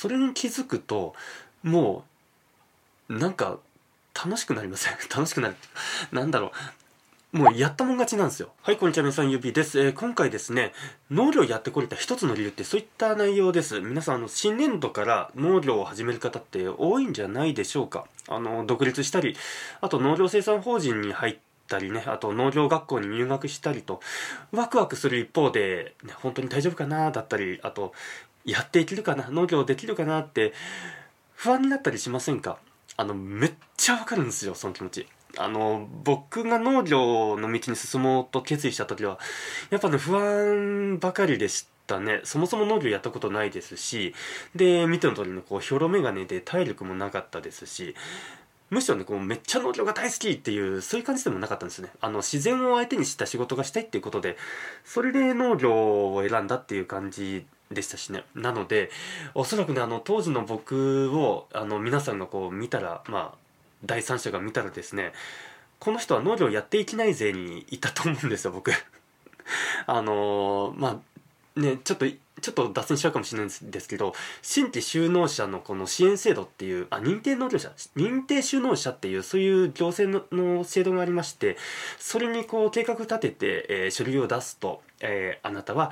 それに気づくともうなんか楽しくなりません？楽しくなるなんだろうもうやったもん勝ちなんですよ。はい、こんにちは、皆さん、ゆびです。えー、今回ですね、農業やってこれた一つの理由ってそういった内容です。皆さん、あの、新年度から農業を始める方って多いんじゃないでしょうか。あの、独立したり、あと農業生産法人に入ったりね、あと農業学校に入学したりと、ワクワクする一方で、ね、本当に大丈夫かなだったり、あと、やっていけるかな農業できるかなって不安になったりしませんか？あの、めっちゃわかるんですよ、その気持ち。あの、僕が農業の道に進もうと決意した時は、やっぱね、不安ばかりでしたね。そもそも農業やったことないですし、で、見ての通りの、こう、ひょろ眼鏡で体力もなかったですし、むしろね、こう、めっちゃ農業が大好きっていう、そういう感じでもなかったんですね。あの、自然を相手にした仕事がしたいっていうことで、それで農業を選んだっていう感じでしたしね。なので、おそらくね、あの、当時の僕を、あの、皆さんがこう見たら、まあ、第三者が見たらですねこの人は農業やっていきない勢にいたと思うんですよ僕 あのー、まあねちょっとちょっと脱線しちゃうかもしれないんですけど新規就農者のこの支援制度っていうあ認定農業者認定就農者っていうそういう行政の制度がありましてそれにこう計画立てて、えー、書類を出すと、えー、あなたは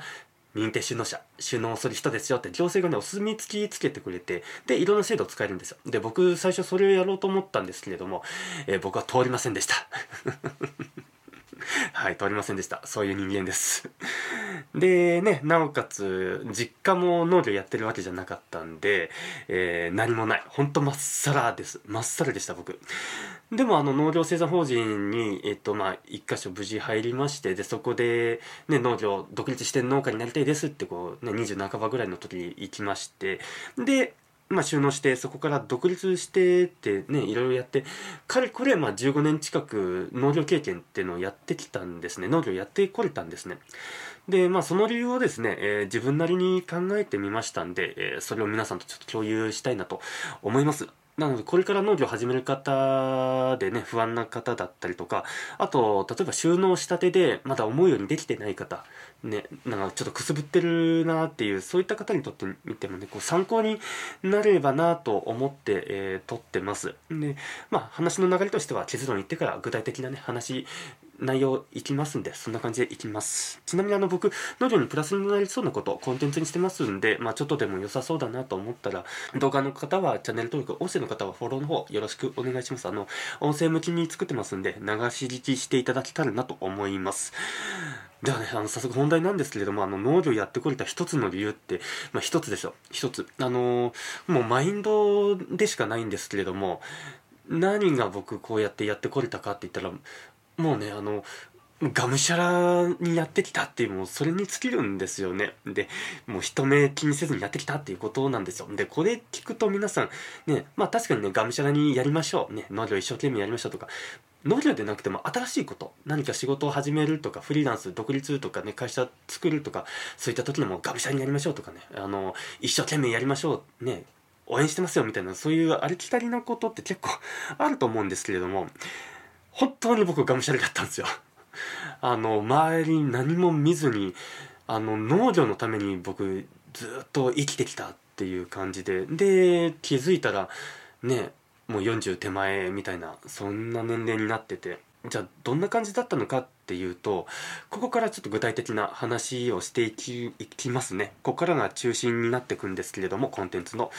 認定収納者、収納する人ですよって行政がね、お墨付きつけてくれて、で、いろんな制度を使えるんですよ。で、僕、最初それをやろうと思ったんですけれども、えー、僕は通りませんでした。はい、通りませんでした。そういう人間です。で、ね、なおかつ、実家も農業やってるわけじゃなかったんで、えー、何もない。ほんとまっさらです。まっさらでした、僕。でも、あの、農業生産法人に、えっと、まあ、一箇所無事入りまして、で、そこで、ね、農業、独立して農家になりたいですって、こう、ね、20半ばぐらいの時に行きまして、で、まあ、収納してそこから独立してってねいろいろやってかれこれま15年近く農業経験っていうのをやってきたんですね農業やってこれたんですねでまあその理由をですね、えー、自分なりに考えてみましたんで、えー、それを皆さんとちょっと共有したいなと思いますなので、これから農業を始める方でね、不安な方だったりとか、あと、例えば収納したてで、まだ思うようにできてない方、ね、なんかちょっとくすぶってるなっていう、そういった方にとってみてもね、こう参考になればなと思って、えー、撮ってます。で、まあ、話の流れとしては結論言ってから具体的なね、話内容いきますんで、そんな感じでいきます。ちなみにあの僕、農業にプラスになりそうなこと、コンテンツにしてますんで、まあちょっとでも良さそうだなと思ったら、動画の方はチャンネル登録、音声の方はフォローの方よろしくお願いします。あの、音声向きに作ってますんで、流し聞きしていただけたらなと思います。ではね、あの、早速本題なんですけれども、あの、農業やってこれた一つの理由って、まあ一つですよ。一つ。あのもうマインドでしかないんですけれども、何が僕こうやってやってこれたかって言ったらもうねあのがむしゃらにやってきたっていうもうそれに尽きるんですよね。でもう人目気にせずにやってきたっていうことなんですよ。でこれ聞くと皆さんねまあ確かにねがむしゃらにやりましょう。ね農業一生懸命やりましょうとか。農業でなくても新しいこと何か仕事を始めるとかフリーランス独立とかね会社作るとかそういった時にもがむしゃらにやりましょうとかね。あの一生懸命やりましょう。ね応援してますよみたいなそういうありきたりなことって結構あると思うんですけれども。本当に僕がむしゃらだったんですよ。あの、周りに何も見ずに、あの、農業のために僕ずっと生きてきたっていう感じで、で、気づいたら、ね、もう40手前みたいな、そんな年齢になってて、じゃあどんな感じだったのかっていうと、ここからちょっと具体的な話をしていきいきますね。ここからが中心になってくんですけれども、コンテンツの。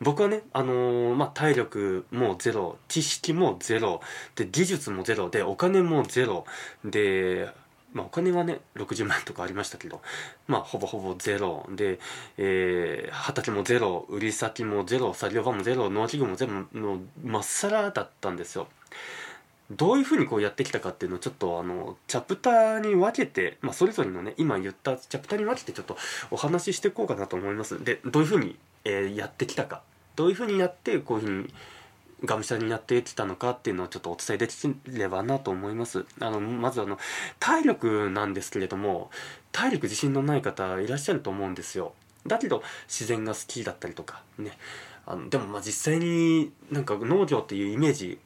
僕はね、あのー、まあ、体力もゼロ、知識もゼロ、で、技術もゼロ、で、お金もゼロ、で、まあ、お金はね、60万とかありましたけど、まあ、ほぼほぼゼロ。で、えー、畑もゼロ、売り先もゼロ、作業場もゼロ、農機具もゼロの、まっさらだったんですよ。どういうふうにこうやってきたかっていうのをちょっとあのチャプターに分けて、まあ、それぞれのね今言ったチャプターに分けてちょっとお話ししていこうかなと思いますでどういうふうに、えー、やってきたかどういうふうにやってこういうふうにがむしゃらにやってきたのかっていうのをちょっとお伝えできればなと思います。あの、まずあの、体力なんですけれども、体力自信のない方いらっしゃると思うんですよ。だけど、自然が好きだったりとか、ね。あの、でもまあ実際になんか農業っていうイメージ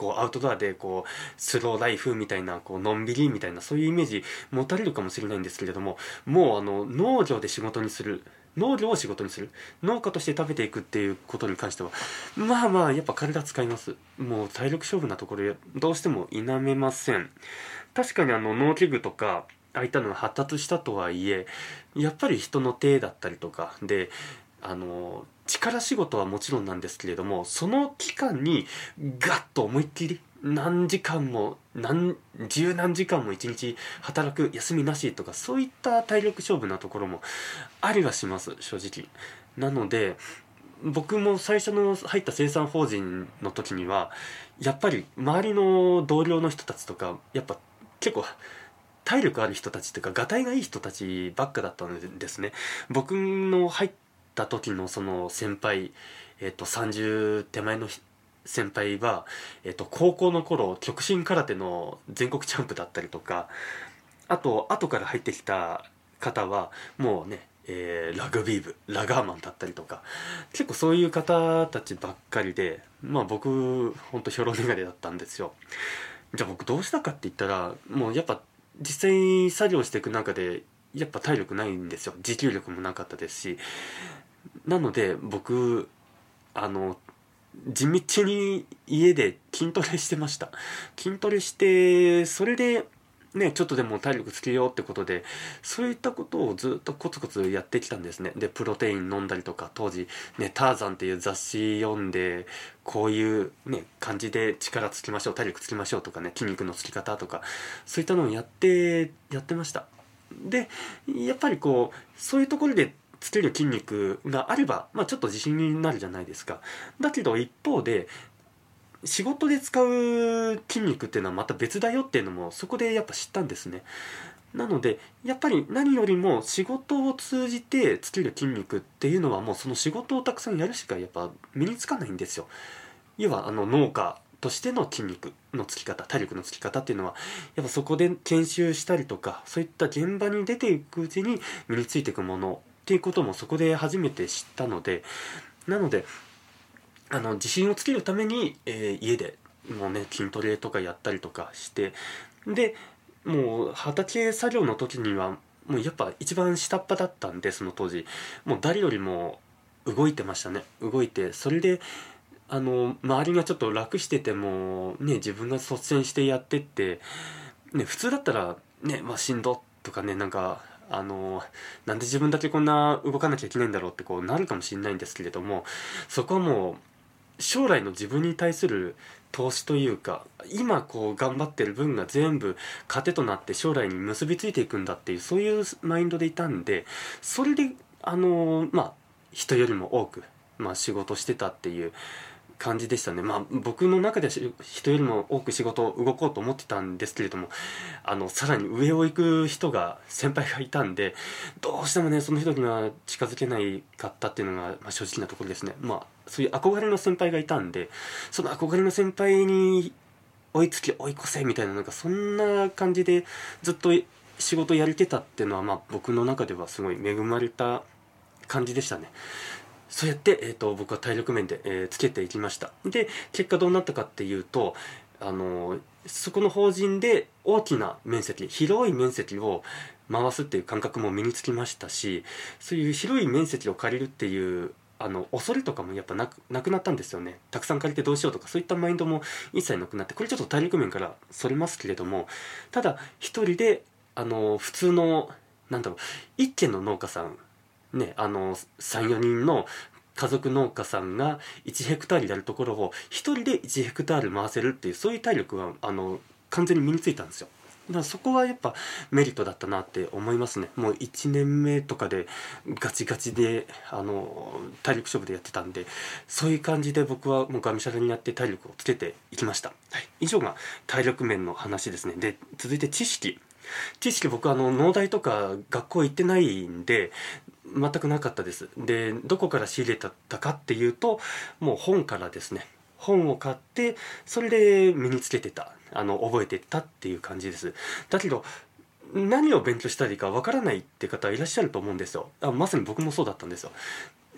こうアウトドアでこうスローライフみたいなこうのんびりみたいなそういうイメージ持たれるかもしれないんですけれどももうあの農業で仕事にする農業を仕事にする農家として食べていくっていうことに関してはまあまあやっぱ体使います。もう体力勝負なところどうしても否めません。確かにあの農機具とかああいったのが発達したとはいえやっぱり人の手だったりとかであの力仕事はもちろんなんですけれどもその期間にガッと思いっきり何時間も何十何時間も一日働く休みなしとかそういった体力勝負なところもありはします正直。なので僕も最初の入った生産法人の時にはやっぱり周りの同僚の人たちとかやっぱ結構体力ある人たちというかがたいがいい人たちばっかだったんですね。僕の入った時のその先輩えっ、と30手前の先輩は、えっと、高校の頃極真空手の全国チャンプだったりとかあと後から入ってきた方はもうね、えー、ラグビー部ラガーマンだったりとか結構そういう方たちばっかりでまあ僕ほんとひょろ眼鏡だったんですよ。じゃあ僕どうしたかって言ったらもうやっぱ実際に作業していく中でやっぱ体力ないんですよ。持久力もなかったですし。なので僕あの地道に家で筋トレしてました。筋トレしてそれでねちょっとでも体力つけようってことでそういったことをずっとコツコツやってきたんですね。でプロテイン飲んだりとか当時ね「ターザン」っていう雑誌読んでこういうね感じで力つきましょう体力つきましょうとかね筋肉のつき方とかそういったのをやってやってました。でやっぱりこうそういうところでつける筋肉があれば、まあ、ちょっと自信になるじゃないですか。だけど一方で仕事で使う筋肉っていうのはまた別だよっていうのもそこでやっぱ知ったんですね。なのでやっぱり何よりも仕事を通じてつける筋肉っていうのはもうその仕事をたくさんやるしかやっぱ身につかないんですよ。要はあの農家としての筋肉のつき方体力のつき方っていうのはやっぱそこで研修したりとかそういった現場に出ていくうちに身についていくものっていうこともそこで初めて知ったのでなのであの自信をつけるために、えー、家でもうね筋トレとかやったりとかしてでもう畑作業の時にはもうやっぱ一番下っ端だったんでその当時。もう誰よりも動いてましたね。動いてそれであの周りがちょっと楽しててもね自分が率先してやってってね普通だったらねまあしんどとかねなんかあのなんで自分だけこんな動かなきゃいけないんだろうってこうなるかもしれないんですけれどもそこはもう将来の自分に対する投資というか今こう頑張ってる分が全部糧となって将来に結びついていくんだっていうそういうマインドでいたんでそれであのまあ人よりも多く、まあ、仕事してたっていう感じでしたね。まあ僕の中では人よりも多く仕事を動こうと思ってたんですけれどもあのさらに上を行く人が先輩がいたんでどうしてもねその人には近づけないかったっていうのが、まあ、正直なところですね。まあそういう憧れの先輩がいたんでその憧れの先輩に追いつき追い越せみたいななんかそんな感じでずっと仕事やりてたっていうのはまあ僕の中ではすごい恵まれた感じでしたね。そうやって、えーと、僕は体力面で、えー、つけていきました。で結果どうなったかっていうとあのそこの法人で大きな面積広い面積を回すっていう感覚も身につきましたしそういう広い面積を借りるっていうあの恐れとかもやっぱなくなくなったんですよね。たくさん借りてどうしようとかそういったマインドも一切なくなってこれちょっと体力面からそれますけれどもただ一人であの普通のなんだろう一軒の農家さんね、あの34人の家族農家さんが1ヘクタールやるところを1人で1ヘクタール回せるっていうそういう体力があの完全に身についたんですよ。だからそこはやっぱメリットだったなって思いますね。もう1年目とかでガチガチであの体力勝負でやってたんでそういう感じで僕はもうがむしゃらにやって体力をつけていきました、はい、以上が体力面の話ですね。で続いて知識。知識僕あの農大とか学校行ってないんで全くなかったです。でどこから仕入れたかっていうともう本からですね。本を買ってそれで身につけてた。あの覚えてったっていう感じです。だけど何を勉強したらいいかわからないって方いらっしゃると思うんですよ。あまさに僕もそうだったんですよ。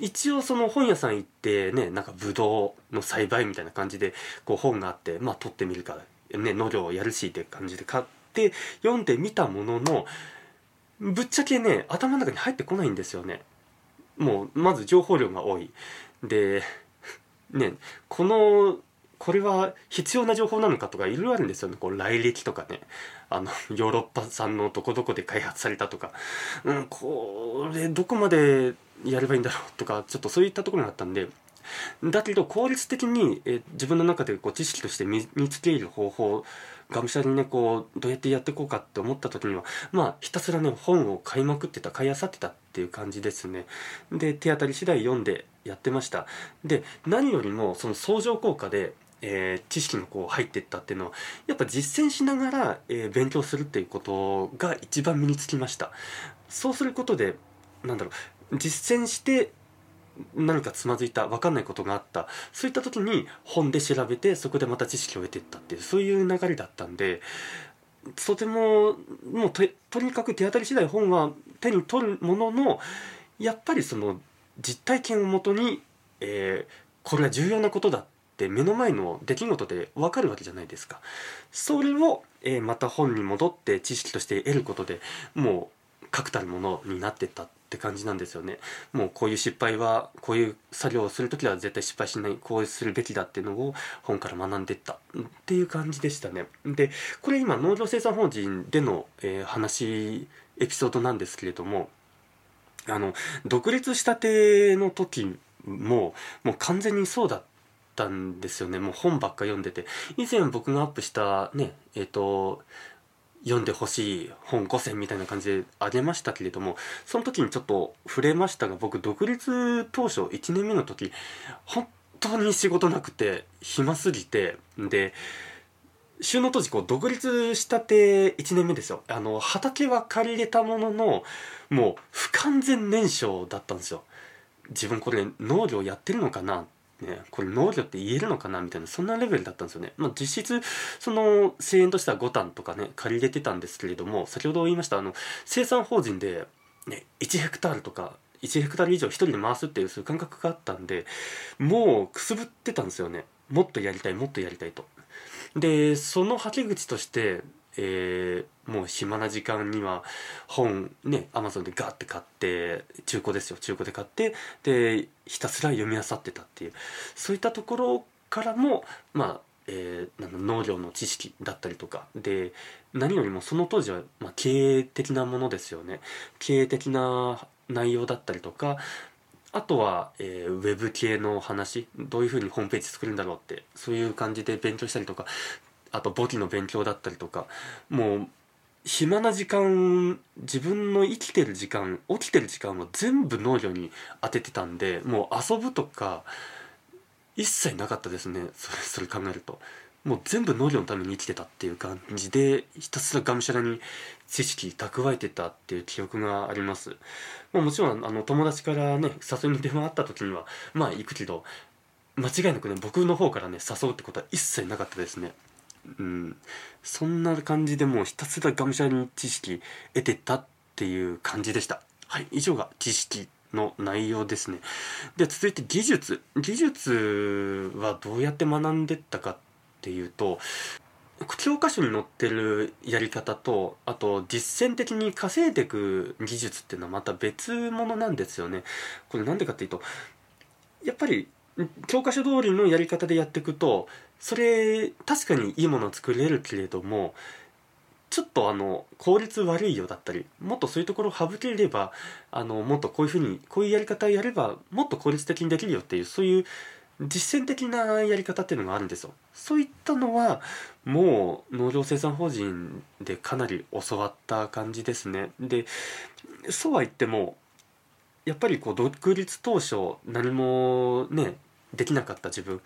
一応その本屋さん行ってねなんかブドウの栽培みたいな感じでこう本があってまあ取ってみるからね農業をやるしって感じで買って読んでみたもののぶっちゃけね頭の中に入ってこないんですよね。もうまず情報量が多い。で ねこのこれは必要な情報なのかとかいろいろあるんですよね。こう来歴とかね。あの ヨーロッパ産のどこどこで開発されたとか、うん、これどこまでやればいいんだろうとかちょっとそういったところがあったんで。だけど効率的にえ自分の中でこう知識として身につける方法がむしゃらにねこうどうやってやっていこうかって思った時にはまあひたすらね本を買いまくってた買いあさってたっていう感じですね。で手当たり次第読んでやってました。で何よりもその相乗効果でえー、知識がこう入っていったっていうのはやっぱ実践しながら、えー、勉強するっていうことが一番身につきました。そうすることでなんだろう実践して何かつまずいた分かんないことがあったそういった時に本で調べてそこでまた知識を得ていったっていうそういう流れだったんでとてももうととにかく手当たり次第本は手に取るもののやっぱりその実体験をもとに、えー、これは重要なことだって目の前の出来事で分かるわけじゃないですか。それを、えー、また本に戻って知識として得ることでもう確たるものになってったってって感じなんですよね。もうこういう失敗はこういう作業をする時は絶対失敗しないこうするべきだっていうのを本から学んでったっていう感じでしたね。でこれ今農業生産法人での、えー、話エピソードなんですけれどもあの独立したての時ももう完全にそうだったんですよねもう本ばっか読んでて以前僕がアップしたねえっ、ー、と読んでほしい本5選みたいな感じであげましたけれどもその時にちょっと触れましたが僕独立当初1年目の時本当に仕事なくて暇すぎてで収納当時こう独立したて1年目ですよ。あの畑は借りれたもののもう不完全燃焼だったんですよ。自分これ農業やってるのかなね、これ農業って言えるのかなみたいなそんなレベルだったんですよね。まあ、実質その声援としては5単とかね借りれてたんですけれども先ほど言いましたあの生産法人で、ね、1ヘクタールとか1ヘクタール以上1人で回すっていうそういう感覚があったんでもうくすぶってたんですよねもっとやりたいもっとやりたいと。でそのはけ口としてえー、もう暇な時間には本ねアマゾンでガッて買って中古ですよ。中古で買ってでひたすら読み漁ってたっていう。そういったところからもまあえー、農業の知識だったりとか。で何よりもその当時は、まあ、経営的なものですよね。経営的な内容だったりとか。あとは、えー、ウェブ系の話。どういうふうにホームページ作るんだろうって。そういう感じで勉強したりとか。あと簿記の勉強だったりとかもう暇な時間自分の生きてる時間起きてる時間を全部農業に当ててたんでもう遊ぶとか一切なかったですね。それそれ考えると。もう全部農業のために生きてたっていう感じでひたすらがむしゃらに知識蓄えてたっていう記憶があります、ま、もちろんあの友達からね誘いに電話あった時にはまあ行くけど間違いなくね僕の方からね誘うってことは一切なかったですね。うん、そんな感じでもうひたすらがむしゃらに知識得てたっていう感じでした。はい以上が知識の内容ですね。で続いて技術。技術はどうやって学んでったかっていうと教科書に載ってるやり方とあと実践的に稼いでいく技術っていうのはまた別物なんですよね。これなんでかっていうとやっぱり教科書通りのやり方でやっていくとそれ確かにいいものを作れるけれどもちょっとあの効率悪いよだったりもっとそういうところを省ければあのもっとこういうふうにこういうやり方をやればもっと効率的にできるよっていうそういう実践的なやり方っていうのがあるんですよ。そういったのはもう農業生産法人でかなり教わった感じですね。でそうは言ってもやっぱりこう独立当初何もねできなかった自分。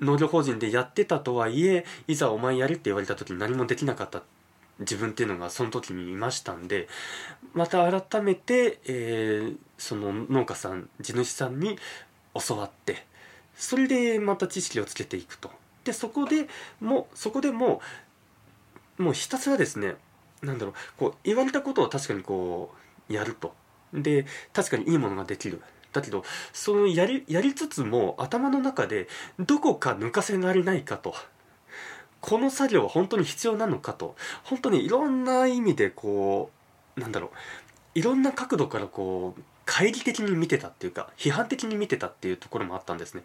農業法人でやってたとはいえいざお前やるって言われた時に何もできなかった。自分っていうのがその時にいましたんでまた改めて、えー、その農家さん地主さんに教わってそれでまた知識をつけていくと。でそこでもそこでももうひたすらですねなんだろうこう言われたことを確かにこうやると。で確かにいいものができる。だけどそのやりやりつつも頭の中でどこか抜かせられないかと。この作業は本当に必要なのかと。本当にいろんな意味でこうなんだろう。いろんな角度からこう懐疑的に見てたっていうか批判的に見てたっていうところもあったんですね。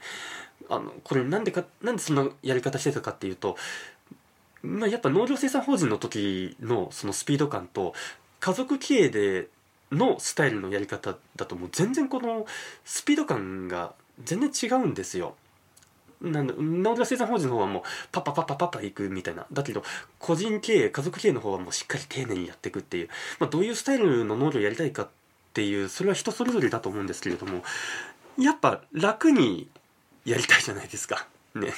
あのこれなんでかなんでそんなやり方してたかっていうと、まあ、やっぱ農業生産法人の時のそのスピード感と家族経営でのスタイルのやり方だともう全然このスピード感が全然違うんですよ。なんだ農業生産法人の方はもうパッパパッパパッパいくみたいなだけど個人経営家族経営の方はもうしっかり丁寧にやっていくっていう、まあ、どういうスタイルの農業をやりたいかっていうそれは人それぞれだと思うんですけれどもやっぱ楽にやりたいじゃないですかね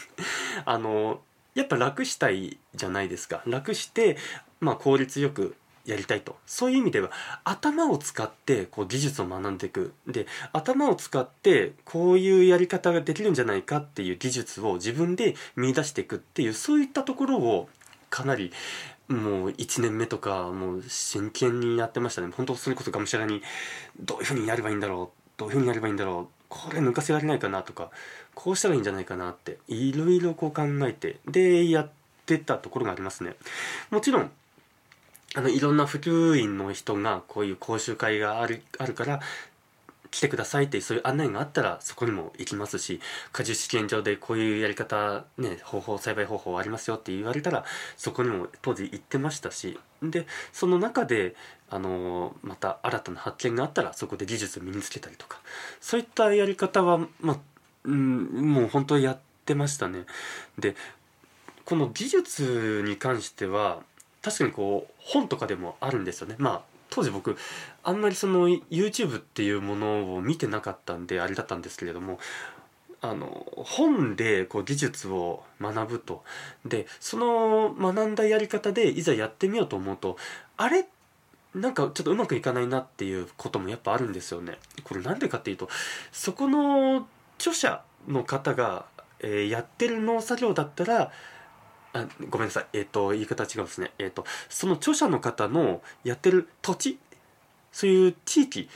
あのやっぱ楽したいじゃないですか楽してまあ効率よくやりたいと。そういう意味では頭を使ってこう技術を学んでいく。で頭を使ってこういうやり方ができるんじゃないかっていう技術を自分で見出していくっていうそういったところをかなりもう1年目とかもう真剣にやってましたね。本当それこそがむしゃらにどういうふうにやればいいんだろうどういうふうにやればいいんだろうこれ抜かせられないかなとかこうしたらいいんじゃないかなっていろいろこう考えてでやってたところがありますね。もちろんあのいろんな普及員の人がこういう講習会があるあるから来てくださいってそういう案内があったらそこにも行きますし果樹試験場でこういうやり方ね方法栽培方法ありますよって言われたらそこにも当時行ってましたしでその中であのまた新たな発見があったらそこで技術を身につけたりとかそういったやり方はまあ、うん、もう本当にやってましたね。でこの技術に関しては確かにこう本とかでもあるんですよねまあ当時僕あんまりその YouTube っていうものを見てなかったんであれだったんですけれどもあの本でこう技術を学ぶとでその学んだやり方でいざやってみようと思うとあれなんかちょっとうまくいかないなっていうこともやっぱあるんですよね。これなんでかっていうとそこの著者の方が、えー、やってる農作業だったらあごめんなさい、えっ、ー、と言い方違うんですね、えっ、ー、とその著者の方のやってる土地そういう地域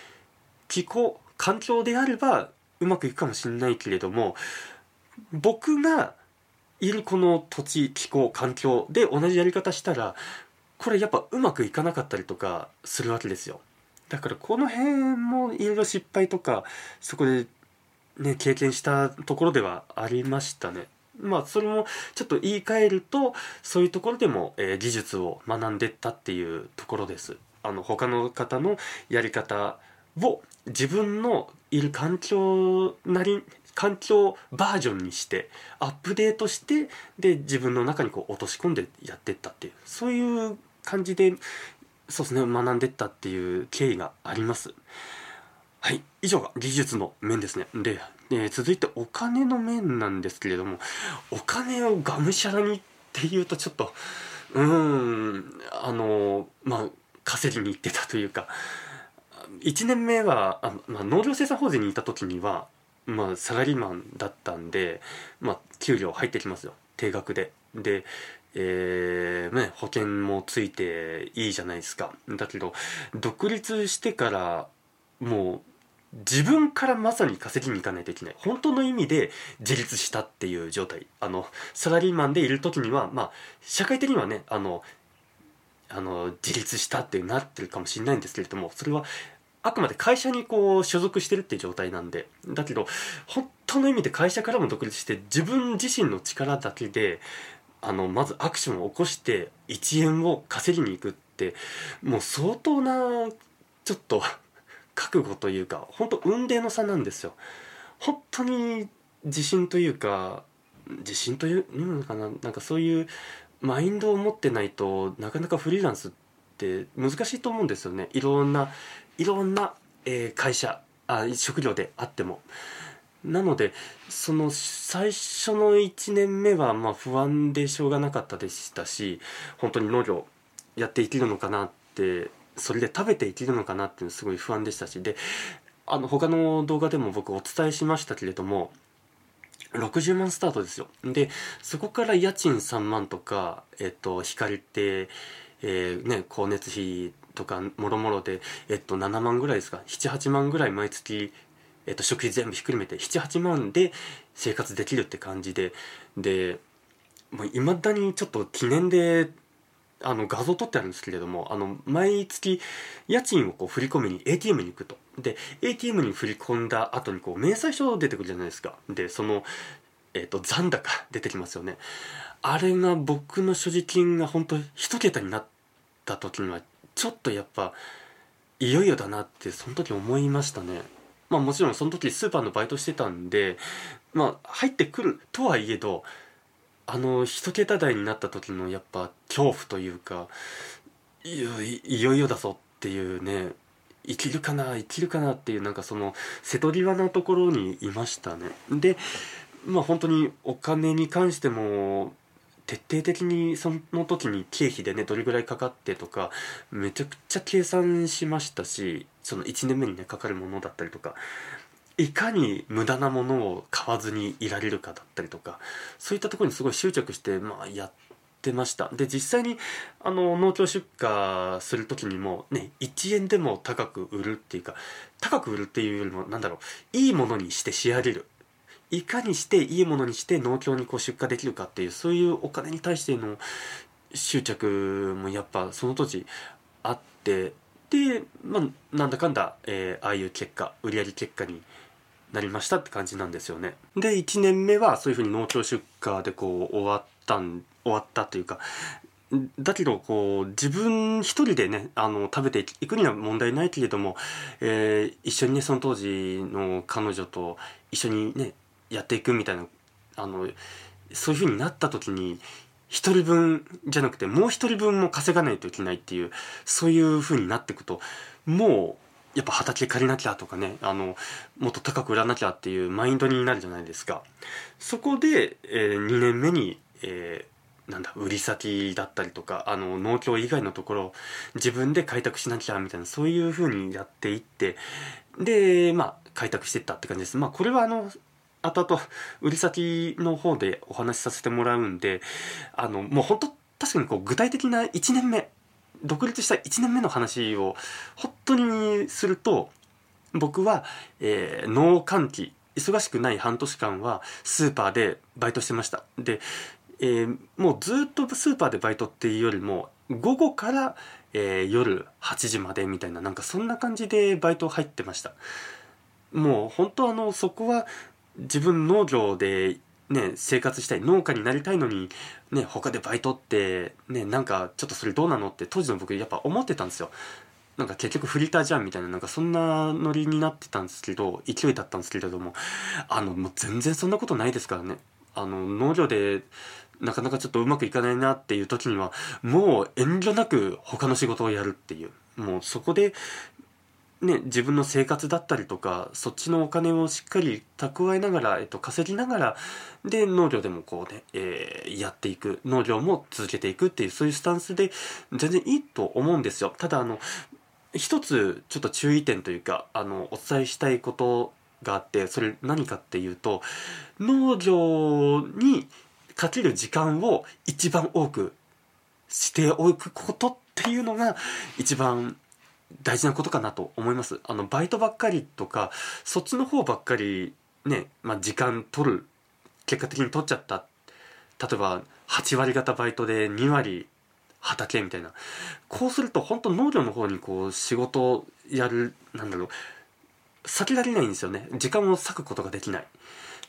気候環境であればうまくいくかもしれないけれども僕がいるこの土地気候環境で同じやり方したらこれやっぱうまくいかなかったりとかするわけですよ。だからこの辺もいろいろ失敗とかそこでね経験したところではありましたね。まあそれもちょっと言い換えるとそういうところでも、えー、技術を学んでったっていうところです。あの他の方のやり方を自分のいる環境なり環境バージョンにしてアップデートしてで自分の中にこう落とし込んでやってったっていうそういう感じでそうですね学んでったっていう経緯があります。はい以上が技術の面ですねでえ続いてお金の面なんですけれどもお金をがむしゃらにっていうとちょっとうーんあのまあ稼ぎに行ってたというか1年目はあ、まあ、農業生産法人にいた時には、まあ、サラリーマンだったんで、まあ、給料入ってきますよ定額で。でえーね、保険もついていいじゃないですかだけど独立してからもう自分からまさに稼ぎに行かないといけない。本当の意味で自立したっていう状態。あのサラリーマンでいる時にはまあ社会的にはねあのあの自立したってなってるかもしれないんですけれどもそれはあくまで会社にこう所属してるっていう状態なんで。だけど本当の意味で会社からも独立して自分自身の力だけであのまずアクションを起こして1円を稼ぎに行くってもう相当なちょっと覚悟というか本当運命の差なんですよ本当に自信というか自信というのかななんかそういうマインドを持ってないとなかなかフリーランスって難しいと思うんですよねいろんないろんな、えー、会社あ職業であっても。なのでその最初の1年目はまあ不安でしょうがなかったでしたし本当に農業やっていけるのかなってそれで食べていけるのかなっていうのすごい不安でしたし。であの他の動画でも僕お伝えしましたけれども60万スタートですよ。でそこから家賃3万とか、えっと、光って、えー、ね、光熱費とかもろもろで、えっと、7万ぐらいですか？78万ぐらい毎月えっと、食費全部ひっくるめて78万で生活できるって感じで。でいまだにちょっと記念であの画像撮ってあるんですけれどもあの毎月家賃をこう振り込みに ATM に行くと。で ATM に振り込んだ後にこう明細書出てくるじゃないですか。でその、えーと、残高出てきますよね。あれが僕の所持金が本当一桁になった時にはちょっとやっぱいよいよだなってその時思いましたね。まあもちろんその時スーパーのバイトしてたんでまあ入ってくるとはいえどあの一桁台になった時のやっぱ恐怖というかいよいよいよだぞっていうね生きるかな生きるかなっていうなんかその瀬戸際なところにいましたね。でまあ本当にお金に関しても徹底的にその時に経費でねどれぐらいかかってとかめちゃくちゃ計算しましたしその1年目にねかかるものだったりとかいかに無駄なものを買わずにいられるかだったりとかそういったところにすごい執着して、まあ、やってました。で実際にあの農協出荷する時にもね1円でも高く売るっていうか高く売るっていうよりもなんだろういいものにして仕上げる。いかにしていいものにして農協にこう出荷できるかっていうそういうお金に対しての執着もやっぱその当時あってで、まあ、なんだかんだ、えー、ああいう結果売上結果になりましたって感じなんですよね。で1年目はそういうふうに農協出荷でこう終わったん終わったというかだけどこう自分一人でねあの食べていくには問題ないけれども、えー、一緒にねその当時の彼女と一緒にねやっていくみたいなあのそういうふうになった時に一人分じゃなくてもう一人分も稼がないといけないっていうそういうふうになっていくともうやっぱ畑借りなきゃとかねあのもっと高く売らなきゃっていうマインドになるじゃないですか。そこで、えー、2年目に、えー、なんだ売り先だったりとかあの農協以外のところ自分で開拓しなきゃみたいなそういうふうにやっていってでまあ開拓していったって感じです。まあこれはあの後々売り先の方でお話しさせてもらうんであのもう本当確かにこう具体的な1年目独立した1年目の話を本当にすると僕は、えー、農閑期忙しくない半年間はスーパーでバイトしてました。で、えー、もうずっとスーパーでバイトっていうよりも午後から、えー、夜8時までみたいななんかそんな感じでバイト入ってました。もう本当あのそこは自分農業でね、生活したい農家になりたいのに、ね、他でバイトって、ね、なんかちょっとそれどうなのって当時の僕やっぱ思ってたんですよ。なんか結局フリーターじゃんみたいななんかそんなノリになってたんですけど勢いだったんですけれどもあのもう全然そんなことないですからねあの農業でなかなかちょっとうまくいかないなっていう時にはもう遠慮なく他の仕事をやるっていうもうそこでね、自分の生活だったりとかそっちのお金をしっかり蓄えながら、えっと、稼ぎながらで農業でもこうね、えー、やっていく農業も続けていくっていうそういうスタンスで全然いいと思うんですよ。ただあの一つちょっと注意点というかあのお伝えしたいことがあってそれ何かっていうと農業にかける時間を一番多くしておくことっていうのが一番大事なことかなと思います。あのバイトばっかりとかそっちの方ばっかりね、まあ、時間取る結果的に取っちゃった。例えば8割方バイトで2割畑みたいな。こうすると本当農業の方にこう仕事をやるなんだろう避けられないんですよね。時間を割くことができない。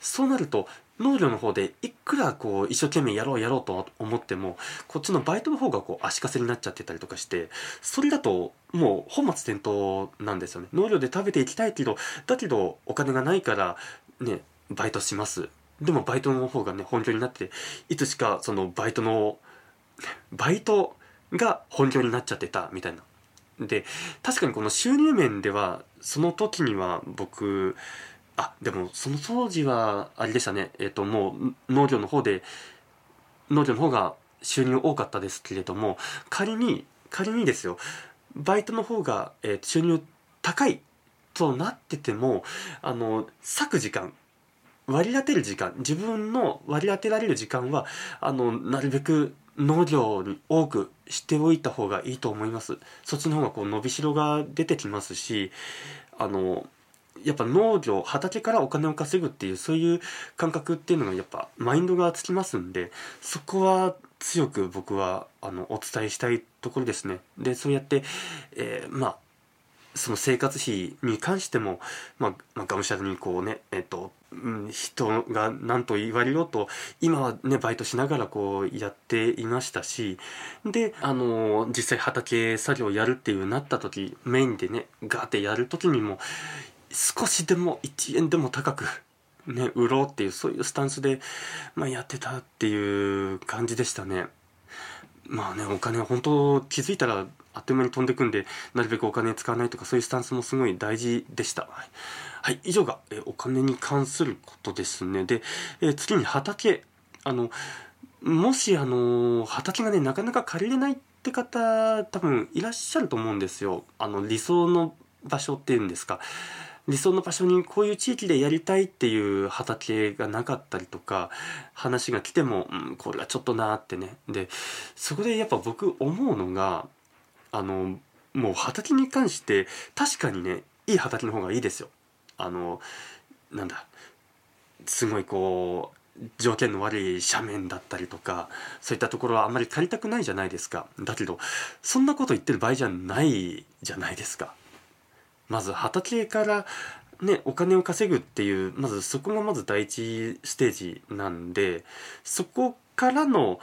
そうなると農業の方でいくらこう一生懸命やろうやろうと思ってもこっちのバイトの方がこう足かせになっちゃってたりとかしてそれだともう本末転倒なんですよね。農業で食べていきたいけどだけどお金がないからねバイトします。でもバイトの方がね本業になっていつしかそのバイトのバイトが本業になっちゃってたみたいな。で確かにこの収入面ではその時には僕あでもその当時はあれでしたね。えっ、ー、ともう農業の方で農業の方が収入多かったですけれども仮に仮にですよ。バイトの方が、えー、収入高いとなっててもあの割く時間割り当てる時間自分の割り当てられる時間はあのなるべく農業に多くしておいた方がいいと思います。そっちの方がこう伸びしろが出てきますしあのやっぱ農業畑からお金を稼ぐっていうそういう感覚っていうのがやっぱマインドがつきますんでそこは強く僕はあのお伝えしたいところですね。でそうやって、えー、まあその生活費に関しても、まあ、まあ、がむしゃらにこうね、えっ、と、うん、人が何と言われようと、今はね、バイトしながらこうやっていましたし、で、あの、実際畑作業やるっていうなった時、メインでね、ガーってやる時にも、少しでも1円でも高く、ね、売ろうっていう、そういうスタンスで、まあ、やってたっていう感じでしたね。まあね、お金は本当気づいたらあっという間に飛んでくんで、なるべくお金使わないとか、そういうスタンスもすごい大事でした。はい、以上が、えお金に関することですね。で、え次に畑。あの、もし、あの、畑がね、なかなか借りれないって方、多分いらっしゃると思うんですよ。あの、理想の場所っていうんですか。理想の場所にこういう地域でやりたいっていう畑がなかったりとか話が来ても、うん、これはちょっとなーってね。でそこでやっぱ僕思うのがあのもう畑に関して確かにねいい畑の方がいいですよ。あのなんだすごいこう条件の悪い斜面だったりとかそういったところはあんまり借りたくないじゃないですか。だけどそんなこと言ってる場合じゃないじゃないですか。まず畑からねお金を稼ぐっていうまずそこがまず第一ステージなんでそこからの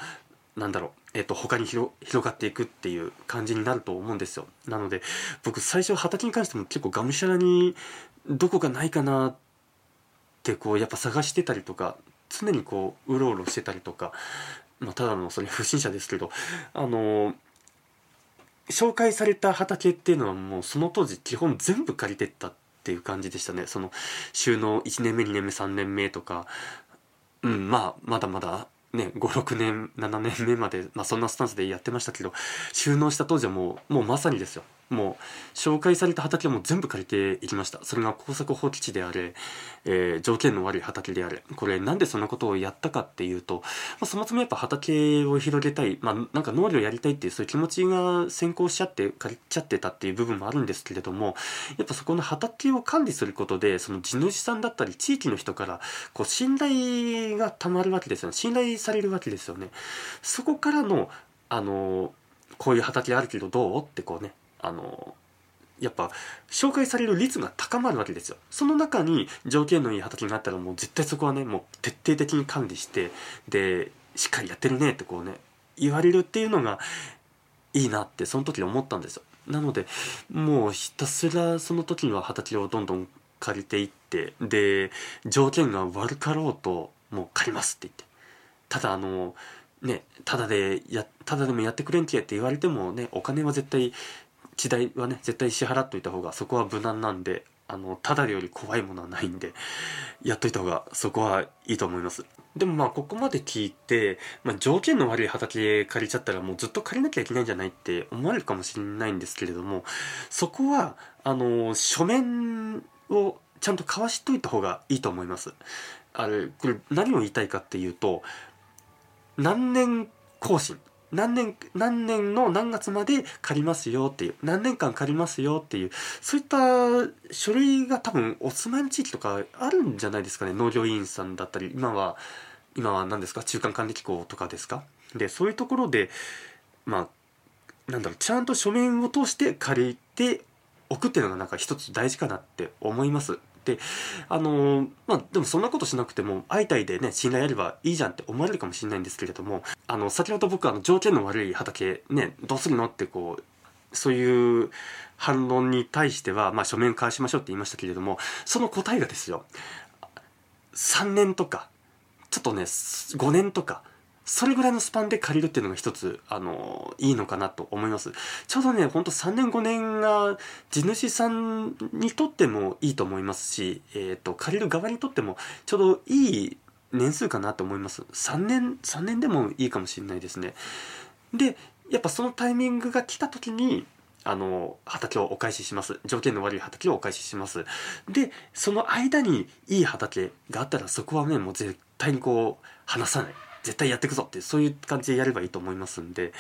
なんだろうえっと、他に広広がっていくっていう感じになると思うんですよ。なので、僕最初畑に関しても結構がむしゃらにどこかないかなってこうやっぱ探してたりとか、常にこううろうろしてたりとか、まあただのそれ不審者ですけど、あの紹介された畑っていうのはもうその当時基本全部借りてったっていう感じでしたね。その収納1年目2年目3年目とか、うん、まあまだまだね、56年7年目まで、まあ、そんなスタンスでやってましたけど収納した当時はもうもうまさにですよもう紹介された畑も全部借りていきました。それが耕作放棄地であれ、えー、条件の悪い畑であれ。これなんでそんなことをやったかっていうと、まあ、そもそもやっぱ畑を広げたい、まあ、なんか農業やりたいっていうそういう気持ちが先行しちゃって借りちゃってたっていう部分もあるんですけれどもやっぱそこの畑を管理することでその地主さんだったり地域の人からこう信頼がたまるわけですよね。信頼されるわけですよね。そこからのあのこういう畑あるけどどう？ってこうねあのやっぱ紹介される率が高まるわけですよ。その中に条件のいい畑があったらもう絶対そこはねもう徹底的に管理してでしっかりやってるねってこうね言われるっていうのがいいなってその時思ったんですよ。なのでもうひたすらその時には畑をどんどん借りていってで条件が悪かろうともう借りますって言って。ただあのねただでやただでもやってくれんけって言われてもねお金は絶対地代はね絶対支払っといた方がそこは無難なんであのただより怖いものはないんでやっといた方がそこはいいと思います。でもまあここまで聞いて、まあ、条件の悪い畑借りちゃったらもうずっと借りなきゃいけないんじゃないって思われるかもしれないんですけれどもそこはあの書面をちゃんと交わしといた方がいいと思います。あれこれ何を言いたいかっていうと何年更新何年何年の何月まで借りますよっていう何年間借りますよっていうそういった書類が多分お住まいの地域とかあるんじゃないですかね。農業委員さんだったり今は今は何ですか？中間管理機構とかですか？でそういうところでまあなんだろうちゃんと書面を通して借りておくっていうのがなんか一つ大事かなって思います。であのまあでもそんなことしなくても相対でね信頼あればいいじゃんって思われるかもしれないんですけれどもあの先ほど僕あの条件の悪い畑ねどうするのってこうそういう反論に対しては、まあ、書面返しましょうって言いましたけれどもその答えがですよ3年とかちょっとね5年とかそれぐらいのスパンで借りるっていうのが一つ、あの、いいのかなと思います。ちょうどね、ほんと3年5年が地主さんにとってもいいと思いますし、えっ、ー、と、借りる側にとってもちょうどいい年数かなと思います。3年、3年でもいいかもしれないですね。で、やっぱそのタイミングが来た時に、あの、畑をお返しします。条件の悪い畑をお返しします。で、その間にいい畑があったらそこはね、もう絶対にこう、離さない。絶対やってくぞってそういう感じでやればいいと思いますんで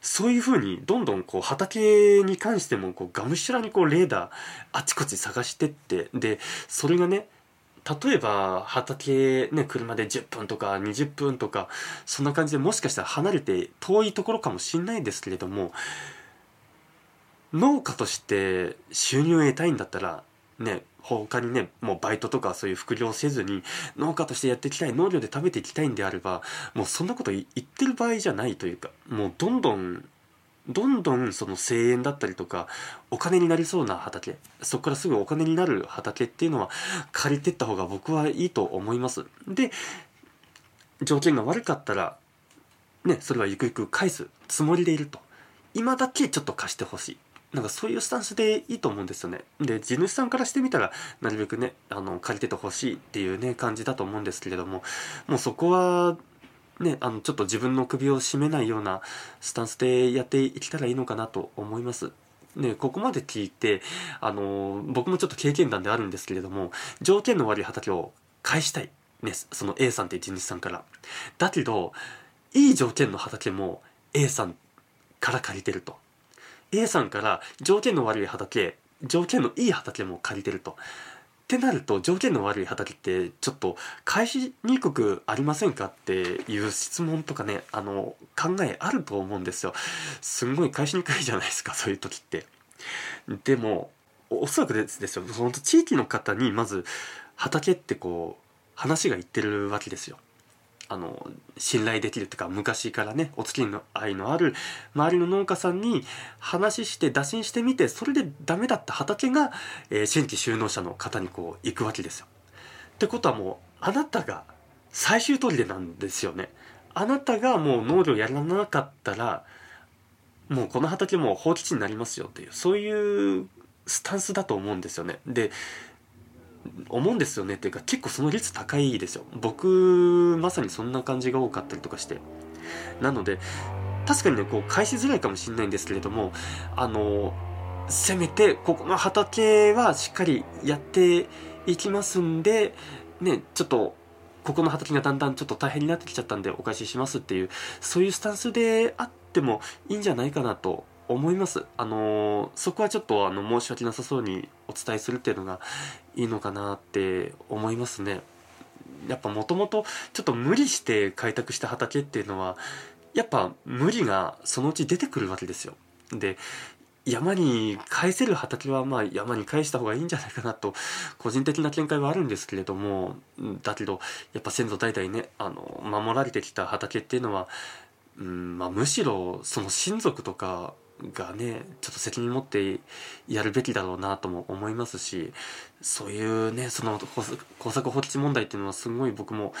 そういうふうにどんどんこう畑に関してもこうがむしゃらにこうレーダーあちこち探してってでそれがね例えば畑ね車で10分とか20分とかそんな感じでもしかしたら離れて遠いところかもしんないですけれども農家として収入を得たいんだったらね他にねもうバイトとかそういう副業せずに農家としてやっていきたい農業で食べていきたいんであればもうそんなこと言ってる場合じゃないというかもうどんどんどんどんその声援だったりとかお金になりそうな畑そこからすぐお金になる畑っていうのは借りてった方が僕はいいと思います。で条件が悪かったらねそれはゆくゆく返すつもりでいると。今だけちょっと貸してほしい。なんかそういうスタンスでいいと思うんですよね。で地主さんからしてみたらなるべくねあの借りててほしいっていうね感じだと思うんですけれどももうそこはねあのちょっと自分の首を絞めないようなスタンスでやっていけたらいいのかなと思います。ね、ここまで聞いてあの僕もちょっと経験談であるんですけれども条件の悪い畑を返したい、ね、その A さんって地主さんからだけどいい条件の畑も A さんから借りてると A さんから条件の悪い畑条件のいい畑も借りてると。ってなると条件の悪い畑ってちょっと返しにくくありませんかっていう質問とかねあの考えあると思うんですよ。すんごい返しにくいじゃないですかそういう時って。でもおそらくですですよその地域の方にまず畑ってこう話がいってるわけですよ。あの信頼できるっていうか昔からねお付き合いのある周りの農家さんに話して打診してみてそれでダメだった畑が、えー、新規就農者の方にこう行くわけですよ。ってことはもうあなたが最終砦なんですよね。あなたがもう農業やらなかったらもうこの畑も放棄地になりますよっていうそういうスタンスだと思うんですよね。で思うんですよねっていうか結構その率高いですよ僕まさにそんな感じが多かったりとかしてなので確かにねこう返しづらいかもしれないんですけれどもあのせめてここの畑はしっかりやっていきますんでねちょっとここの畑がだんだんちょっと大変になってきちゃったんでお返ししますっていうそういうスタンスであってもいいんじゃないかなと思います。あのそこはちょっとあの申し訳なさそうにお伝えするっていうのがいいのかなって思いますね。やっぱもともとちょっと無理して開拓した畑っていうのはやっぱ無理がそのうち出てくるわけですよ。で山に返せる畑はまあ山に返した方がいいんじゃないかなと個人的な見解はあるんですけれどもだけどやっぱ先祖代々ねあの守られてきた畑っていうのは、うんまあ、むしろその親族とかがねちょっと責任持ってやるべきだろうなとも思いますしそういうねその工作放棄問題っていうのはすごい僕も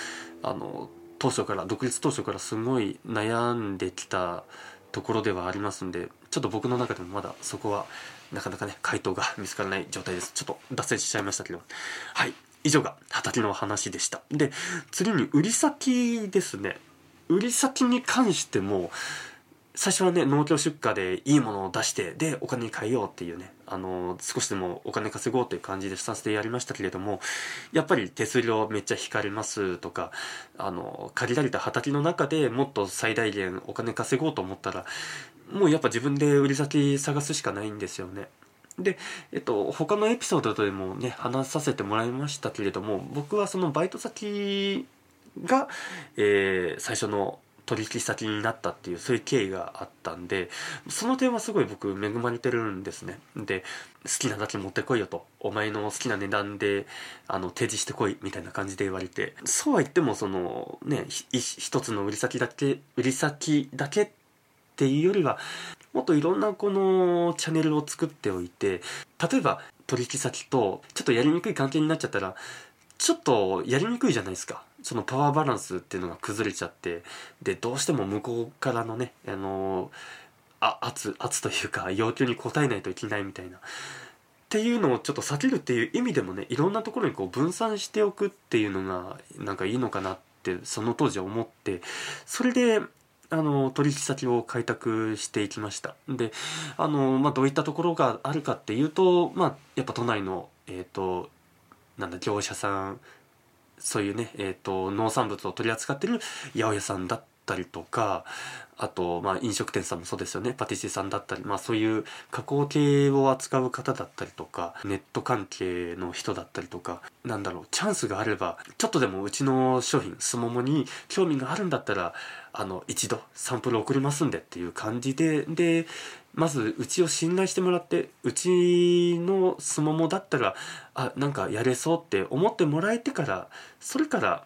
あの当初から独立当初からすごい悩んできたところではありますんでちょっと僕の中でもまだそこはなかなかね回答が見つからない状態です。ちょっと脱線しちゃいましたけど。はい。以上が畑の話でした。で次に売り先ですね。売り先に関しても最初はね農協出荷でいいものを出してでお金に変えようっていうねあの少しでもお金稼ごうという感じでスタンスでやりましたけれどもやっぱり手数料めっちゃ引かれますとかあの限られた畑の中でもっと最大限お金稼ごうと思ったらもうやっぱ自分で売り先探すしかないんですよね。で、えっと、他のエピソードでもね話させてもらいましたけれども僕はそのバイト先が、えー、最初の取引先になったっていうそういう経緯があったんでその点はすごい僕恵まれてるんですね。で好きなだけ持ってこいよと。お前の好きな値段であの提示してこいみたいな感じで言われて。そうは言ってもそのね一つの売り先だけ売り先だけっていうよりはもっといろんなこのチャンネルを作っておいて例えば取引先とちょっとやりにくい関係になっちゃったらちょっとやりにくいじゃないですか。そのパワーバランスっていうのが崩れちゃってでどうしても向こうからのねあのあ圧圧というか要求に応えないといけないみたいな。っていうのをちょっと避けるっていう意味でもねいろんなところにこう分散しておくっていうのがなんかいいのかなってその当時は思ってそれであの取引先を開拓していきました。であの、まあ、どういったところがあるかっていうと、まあ、やっぱ都内の、えーと、なんだ業者さんそういうね、えーと、農産物を取り扱ってる八百屋さんだったりとかあと、まあ、飲食店さんもそうですよね。パティシエさんだったり、まあ、そういう加工系を扱う方だったりとかネット関係の人だったりとかなんだろうチャンスがあればちょっとでもうちの商品すももに興味があるんだったらあの一度サンプル送りますんでっていう感じででまずうちを信頼してもらってうちのすももだったらあなんかやれそうって思ってもらえてからそれから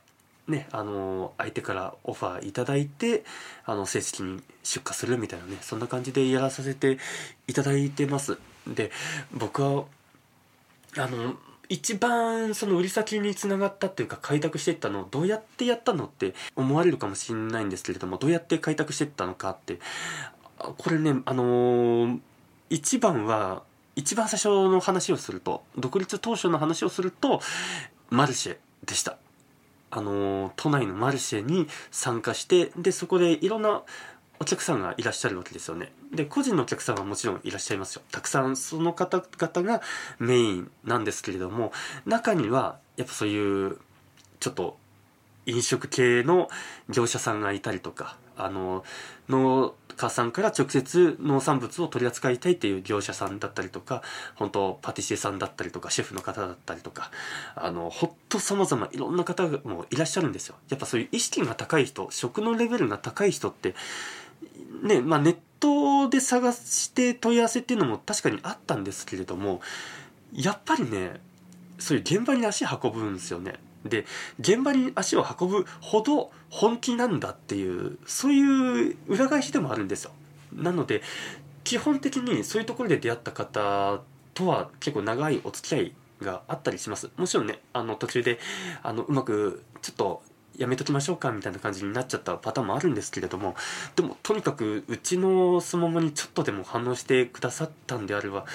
ねあの相手からオファーいただいてあの正式に出荷するみたいなねそんな感じでやらさせていただいてます。で僕はあの一番その売り先につながったっていうか開拓していったのをどうやってやったのって思われるかもしれないんですけれどもどうやって開拓していったのかってこれねあのー、一番は一番最初の話をすると独立当初の話をするとマルシェでしたあのー、都内のマルシェに参加してでそこでいろんなお客さんがいらっしゃるわけですよね。で個人のお客さんはもちろんいらっしゃいますよ。たくさんその方々がメインなんですけれども中にはやっぱそういうちょっと飲食系の業者さんがいたりとかあの農家さんから直接農産物を取り扱いたいっていう業者さんだったりとか本当パティシエさんだったりとかシェフの方だったりとかあのほっとさまざまいろんな方もいらっしゃるんですよ。やっぱそういう意識が高い人食のレベルが高い人ってねまあネットで探して問い合わせっていうのも確かにあったんですけれどもやっぱりねそういう現場に足運ぶんですよね。で現場に足を運ぶほど本気なんだっていうそういう裏返しでもあるんですよ。なので基本的にそういうところで出会った方とは結構長いお付き合いがあったりします。もちろんねあの途中であのうまくちょっとやめときましょうかみたいな感じになっちゃったパターンもあるんですけれどもでもとにかくうちのスモモにちょっとでも反応してくださったんであれば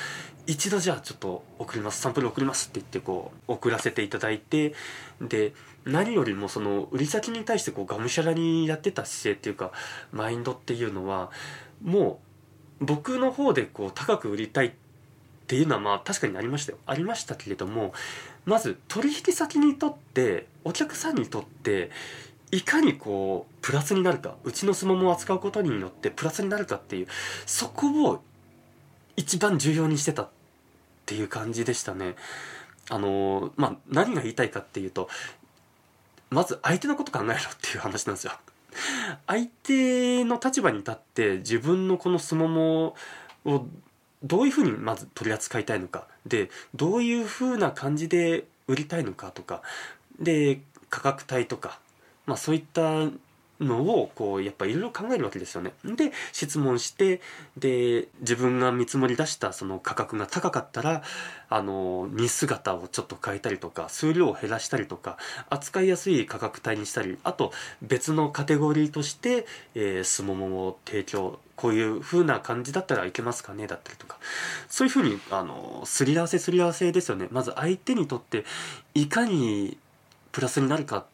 一度じゃあちょっと送ります。サンプル送りますって言ってこう送らせていただいてで何よりもその売り先に対してこうがむしゃらにやってた姿勢っていうかマインドっていうのはもう僕の方でこう高く売りたいっていうのはまあ確かにありましたよ。ありましたけれどもまず取引先にとってお客さんにとっていかにこうプラスになるかうちのスモモを扱うことによってプラスになるかっていうそこを一番重要にしてたっていう感じでしたね。あのまあ何が言いたいかっていうとまず相手のこと考えろっていう話なんですよ。相手の立場に立って自分のこのスモモをどういうふうにまず取り扱いたいのかでどういうふうな感じで売りたいのかとかで価格帯とか、まあ、そういったのをこうやっぱいろいろ考えるわけですよね。で質問してで自分が見積もり出したその価格が高かったらあの荷姿をちょっと変えたりとか数量を減らしたりとか扱いやすい価格帯にしたりあと別のカテゴリーとして、えー、スモモを提供こういう風な感じだったらいけますかねだったりとかそういう風にあのすり合わせすり合わせですよねまず相手にとっていかにプラスになるか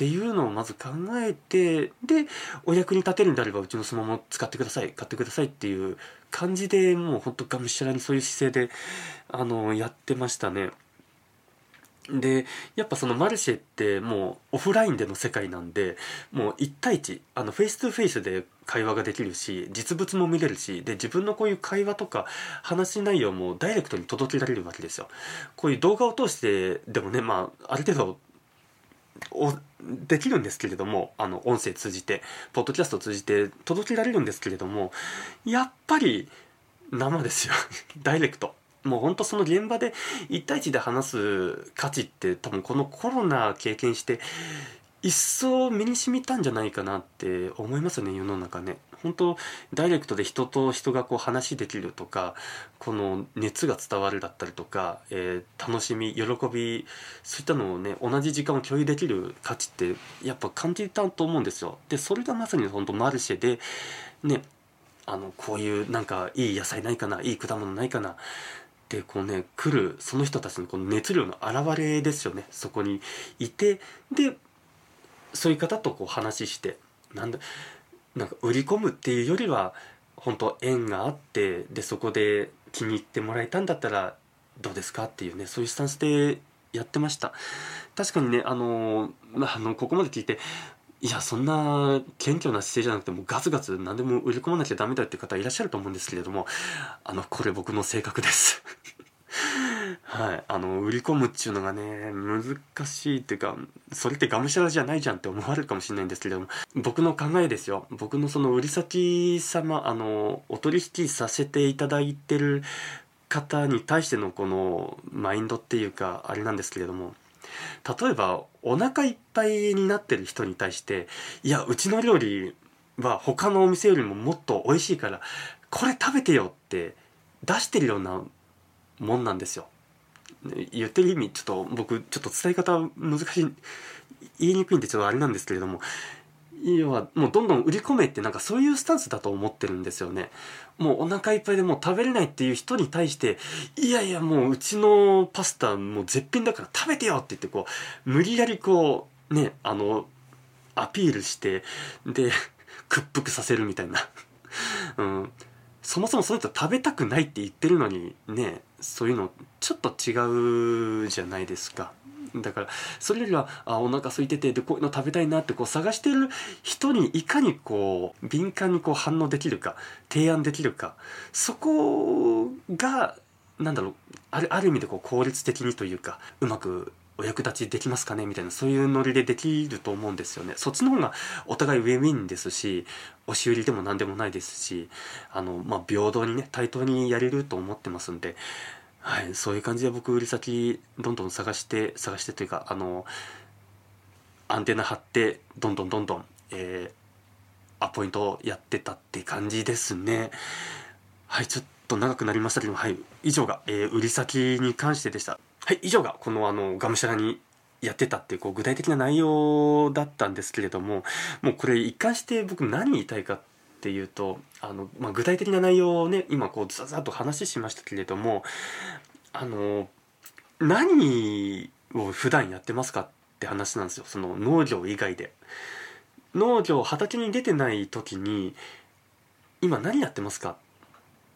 っていうのをまず考えてでお役に立てるんであればうちのスマホ使ってください買ってくださいっていう感じでもうほんとがむしゃらにそういう姿勢であのやってましたね。でやっぱそのマルシェってもうオフラインでの世界なんでもう1対1あのフェイス2フェイスで会話ができるし実物も見れるしで自分のこういう会話とか話内容もダイレクトに届けられるわけですよこういう動画を通してでもねまあある程度できるんですけれどもあの音声通じてポッドキャストを通じて届けられるんですけれどもやっぱり生ですよ。ダイレクト。もうほんとその現場で1対1で話す価値って多分このコロナ経験して一層身に染みたんじゃないかなって思いますよね世の中ね。本当ダイレクトで人と人がこう話できるとかこの熱が伝わるだったりとか、えー、楽しみ喜びそういったのをね同じ時間を共有できる価値ってやっぱ感じたと思うんですよ。でそれがまさに本当マルシェでねあのこういうなんかいい野菜ないかないい果物ないかなでこうね来るその人たちのこの熱量の表れですよね。そこにいてでそういう方とこう話してなんだなんか売り込むっていうよりは本当縁があってでそこで気に入ってもらえたんだったらどうですかっていうねそういうスタンスでやってました。確かにねあのあのここまで聞いていやそんな謙虚な姿勢じゃなくてもガツガツ何でも売り込まなきゃダメだっていう方いらっしゃると思うんですけれどもあのこれ僕の性格です。はい。あの売り込むっちゅうのがね難しいっていうかそれってがむしゃらじゃないじゃんって思われるかもしれないんですけれども僕の考えですよ。僕のその売り先様あのお取引させていただいてる方に対してのこのマインドっていうかあれなんですけれども例えばお腹いっぱいになってる人に対していやうちの料理は他のお店よりももっと美味しいからこれ食べてよって出してるようなもんなんですよ。言ってる意味ちょっと僕ちょっと伝え方難しい言いにくいんでちょっとあれなんですけれども要はもうどんどん売り込めってなんかそういうスタンスだと思ってるんですよね。もうお腹いっぱいでもう食べれないっていう人に対していやいやもううちのパスタもう絶品だから食べてよって言ってこう無理やりこうねあのアピールしてで屈服させるみたいな。うんそもそもその人食べたくないって言ってるのにねそういうのちょっと違うじゃないですか。だからそれよりはあお腹空いててでこういうの食べたいなってこう探してる人にいかにこう敏感にこう反応できるか提案できるかそこがなんだろうあるある意味でこう効率的にというかうまくお役立ちできますかね？みたいなそういうノリでできると思うんですよね。そっちの方がお互いウィンウィンですし押し売りでも何でもないですしあの、まあ、平等にね対等にやれると思ってますんで。はい、そういう感じで僕売り先どんどん探して探してというかあのアンテナ張ってどんどんどんどん、えー、アポイントをやってたって感じですね。はいちょっと長くなりましたけどはい以上が、えー、売り先に関してでした。はい以上がこのあのがむしゃらにやってたっていうこう具体的な内容だったんですけれどももうこれ一貫して僕何言いたいかっていうとあの、まあ、具体的な内容をね今こうザザッと話しましたけれどもあの何を普段やってますかって話なんですよその農業以外で。農業畑に出てない時に今何やってますか？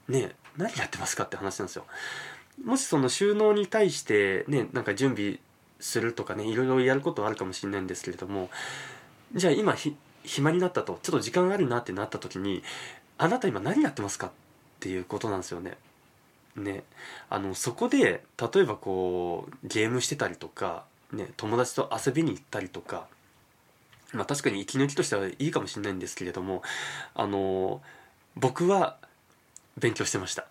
ね何やってますかって話なんですよ。もしその収納に対してねなんか準備するとかねいろいろやることはあるかもしれないんですけれどもじゃあ今暇になったとちょっと時間あるなってなった時にあなた今何やってますかっていうことなんですよね。ね、あのそこで例えばこうゲームしてたりとか、ね、友達と遊びに行ったりとか、まあ、確かに息抜きとしてはいいかもしれないんですけれどもあの僕は勉強してました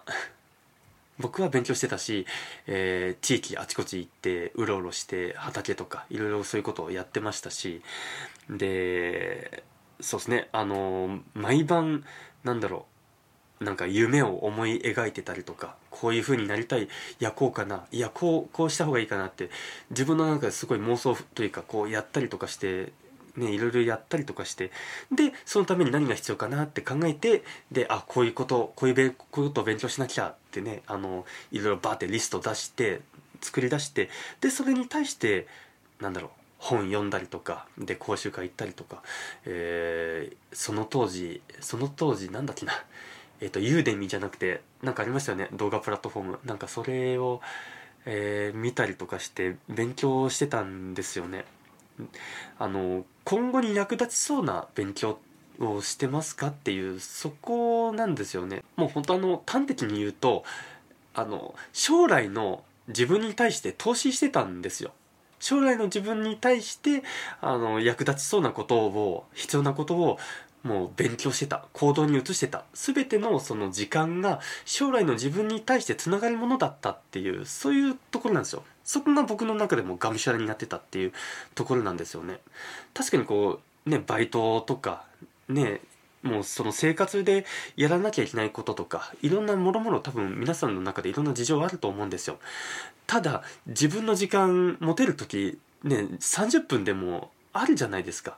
僕は勉強してたし、えー、地域あちこち行ってうろうろして畑とかいろいろそういうことをやってましたしでそうですねあの毎晩なんだろうなんか夢を思い描いてたりとかこういう風になりたいいやこうかないやこうこうした方がいいかなって自分の中ですごい妄想というかこうやったりとかしてね、いろいろやったりとかしてでそのために何が必要かなって考えてであこういうことこういうべこういうことを勉強しなきゃってねあのいろいろバーってリスト出して作り出してでそれに対してなんだろう本読んだりとかで講習会行ったりとか、えー、その当時その当時なんだっけなえっ、ー、とユーデミじゃなくて何かありましたよね動画プラットフォーム。なんかそれを、えー、見たりとかして勉強してたんですよね。あの今後に役立ちそうな勉強をしてますかっていうそこなんですよね。もう本当あの端的に言うとあの将来の自分に対して投資してたんですよ。将来の自分に対してあの役立ちそうなことを必要なことをもう勉強してた。行動に移してた。全てのその時間が将来の自分に対してつながるものだったっていうそういうところなんですよ。そこが僕の中でもがむしゃらになってたっていうところなんですよね。確かにこうねバイトとかねもうその生活でやらなきゃいけないこととかいろんなもろもろ多分皆さんの中でいろんな事情あると思うんですよ。ただ自分の時間持てる時ね30分でもあるじゃないですか。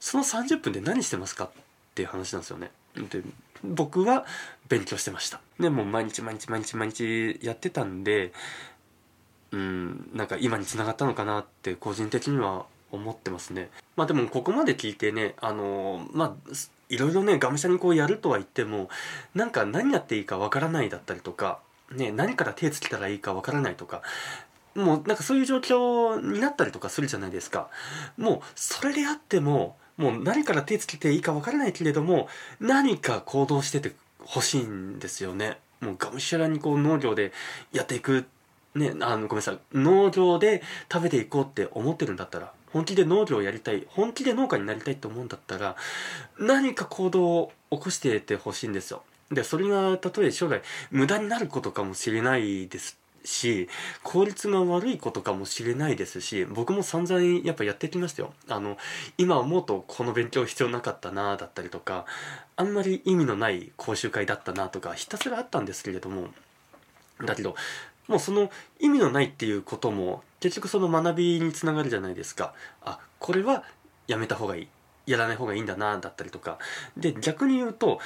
その30分で何してますかっていう話なんですよね。で僕は勉強してました。でもう毎日毎日毎日毎日やってたんでうんなんか今につながったのかなって個人的には思ってますね。まあでもここまで聞いてねあのまあいろいろねがむしゃにこうやるとは言ってもなんか何やっていいかわからないだったりとかね何から手つけたらいいかわからないとかもうなんかそういう状況になったりとかするじゃないですか。もうそれであってももう何から手つけていいかわからないけれども何か行動しててほしいんですよね。もうがむしゃらにこう農業でやっていくねあのごめんなさい。農業で食べていこうって思ってるんだったら本気で農業をやりたい本気で農家になりたいと思うんだったら何か行動を起こしててほしいんですよ。でそれがたとえ将来無駄になることかもしれないですし効率が悪いことかもしれないですし僕も散々やっぱやってきましたよ。あの今思うとこの勉強必要なかったなだったりとかあんまり意味のない講習会だったなとかひたすらあったんですけれどもだけどもうその意味のないっていうことも結局その学びにつながるじゃないですか。あこれはやめた方がいい。やらない方がいいんだなだったりとか。で逆に言うと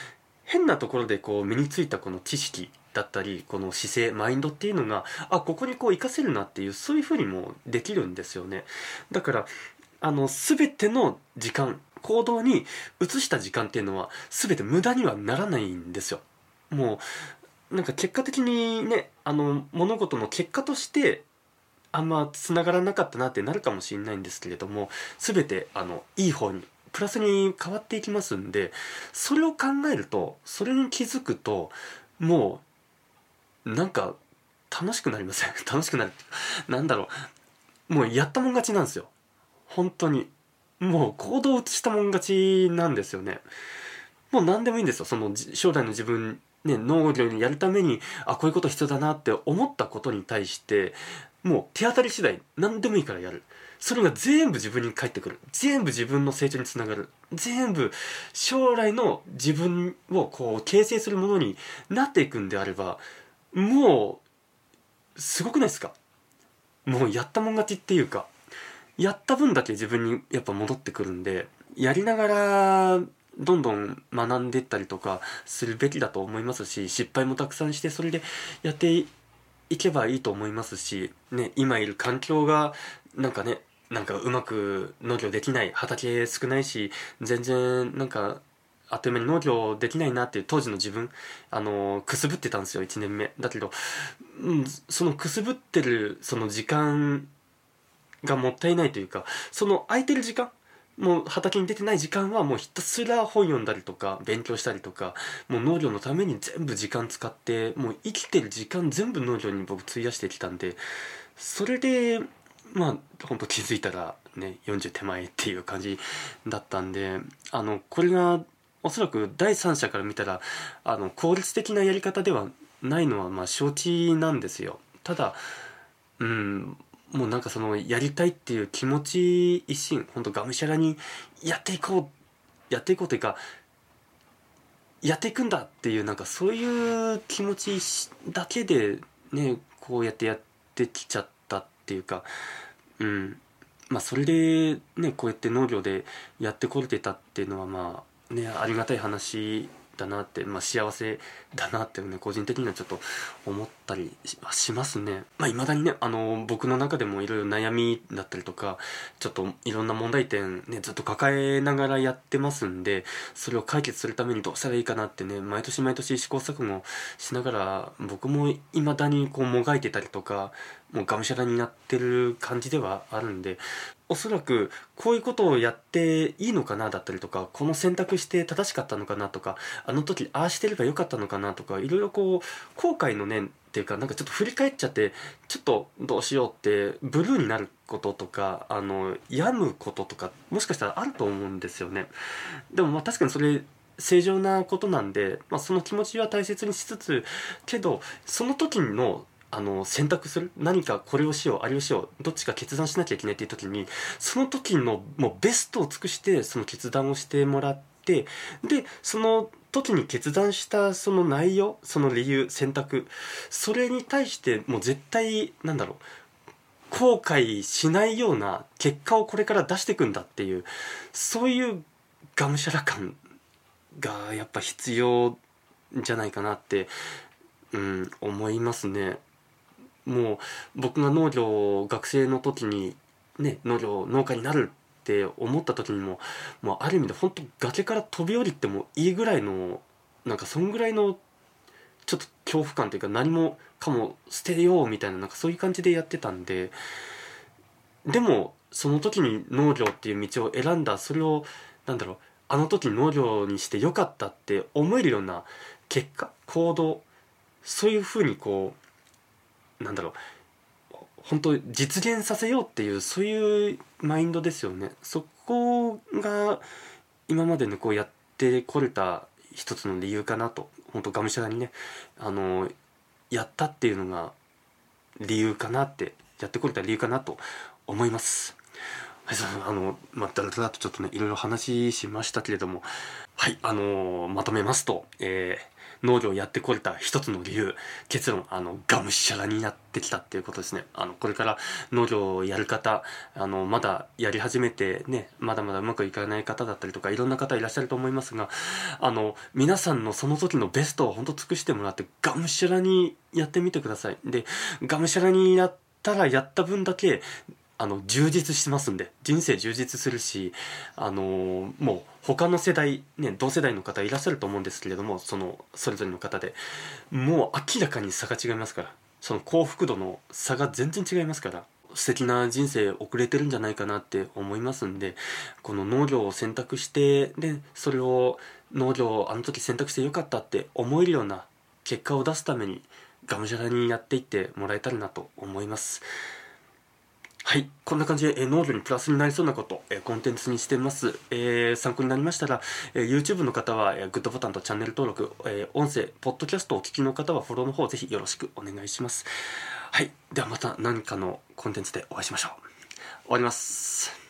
変なところでこう身についたこの知識だったりこの姿勢マインドっていうのがあここにこう活かせるなっていうそういうふうにもできるんですよね。だからあの全ての時間行動に移した時間っていうのは全て無駄にはならないんですよ。もうなんか結果的にねあの物事の結果としてあんまつながらなかったなってなるかもしれないんですけれども全てあのいい方にプラスに変わっていきますんでそれを考えるとそれに気づくともうなんか楽しくなりません？楽しくなるなんだろう。もうやったもん勝ちなんですよ。本当に。もう行動を移したもん勝ちなんですよね。もう何でもいいんですよ。その将来の自分ね、農業にやるためにあこういうこと必要だなって思ったことに対してもう手当たり次第何でもいいからやる。それが全部自分に返ってくる。全部自分の成長につながる。全部将来の自分をこう形成するものになっていくんであればもうすごくないですか？もうやったもん勝ちっていうかやった分だけ自分にやっぱ戻ってくるんでやりながらどんどん学んでったりとかするべきだと思いますし失敗もたくさんしてそれでやっていけばいいと思いますし、ね、今いる環境がなんかねなんかうまく農業できない畑少ないし全然なんかあっという間に農業できないなっていう当時の自分あのくすぶってたんですよ1年目。だけど、うん、そのくすぶってるその時間がもったいないというかその空いてる時間もう畑に出てない時間はもうひたすら本読んだりとか勉強したりとかもう農業のために全部時間使ってもう生きてる時間全部農業に僕費やしてきたんでそれでまあ本当気づいたらね40手前っていう感じだったんであのこれがおそらく第三者から見たらあの効率的なやり方ではないのはまあ承知なんですよ。ただうんもうなんかそのやりたいっていう気持ち一心ほんとがむしゃらにやっていこうやっていこうというかやっていくんだっていうなんかそういう気持ちだけでねこうやってやってきちゃったっていうかうん。まあそれでねこうやって農業でやってこれてたっていうのはまあねありがたい話だなって、まあ、幸せだなってね個人的にはちょっと思ったりしますね。まあ、未だにねあの僕の中でもいろいろ悩みだったりとかちょっといろんな問題点ねずっと抱えながらやってますんでそれを解決するためにどうしたらいいかなってね毎年毎年試行錯誤しながら僕も未だにこうもがいてたりとかもうがむしゃらになってる感じではあるんでおそらくこういうことをやっていいのかなだったりとかこの選択して正しかったのかなとかあの時ああしてればよかったのかなとかいろいろこう後悔の念っていうかなんかちょっと振り返っちゃってちょっとどうしようってブルーになることとかあの病むこととかもしかしたらあると思うんですよね。でもまあ確かにそれ正常なことなんで、まあ、その気持ちは大切にしつつけどその時のあの選択する何かこれをしようあれをしようどっちか決断しなきゃいけないっていう時にその時のもうベストを尽くしてその決断をしてもらってでその時に決断したその内容その理由選択それに対してもう絶対なんだろう後悔しないような結果をこれから出していくんだっていうそういうがむしゃら感がやっぱ必要じゃないかなって、うん、思いますね。もう僕が農業学生の時にね農業農家になるって思った時にももうある意味で本当崖から飛び降りてもいいぐらいのなんかそんぐらいのちょっと恐怖感というか何もかも捨てようみたいななんかそういう感じでやってたんででもその時に農業っていう道を選んだそれをなんだろうあの時農業にしてよかったって思えるような結果行動そういうふうにこうなんだろう本当実現させようっていうそういうマインドですよね。そこが今までねこうやってこれた一つの理由かなと。本当がむしゃらにね。あのやったっていうのが理由かなってやってこれた理由かなと思います。はい、あの、まあ、だらだらとちょっとね、いろいろ話しましたけれども、はい、あの、まとめますと、えー、農業やってこれた一つの理由、結論、あの、がむしゃらになってきたっていうことですね。あの、これから農業をやる方、あの、まだやり始めてね、まだまだうまくいかない方だったりとか、いろんな方いらっしゃると思いますが、あの、皆さんのその時のベストを本当尽くしてもらって、がむしゃらにやってみてください。で、がむしゃらにやったらやった分だけ、あの充実しますんで人生充実するしあの、もう他の世代ね同世代の方いらっしゃると思うんですけれどもそのそれぞれの方でもう明らかに差が違いますからその幸福度の差が全然違いますから素敵な人生遅れてるんじゃないかなって思いますんでこの農業を選択してでそれを農業をあの時選択してよかったって思えるような結果を出すためにがむしゃらにやっていってもらえたらなと思います。はい。こんな感じで、えー、農業にプラスになりそうなこと、えー、コンテンツにしてます。えー、参考になりましたら、え、YouTube の方は、え、グッドボタンとチャンネル登録、え、音声、ポッドキャストをお聞きの方はフォローの方ぜひよろしくお願いします。はい。ではまた何かのコンテンツでお会いしましょう。終わります。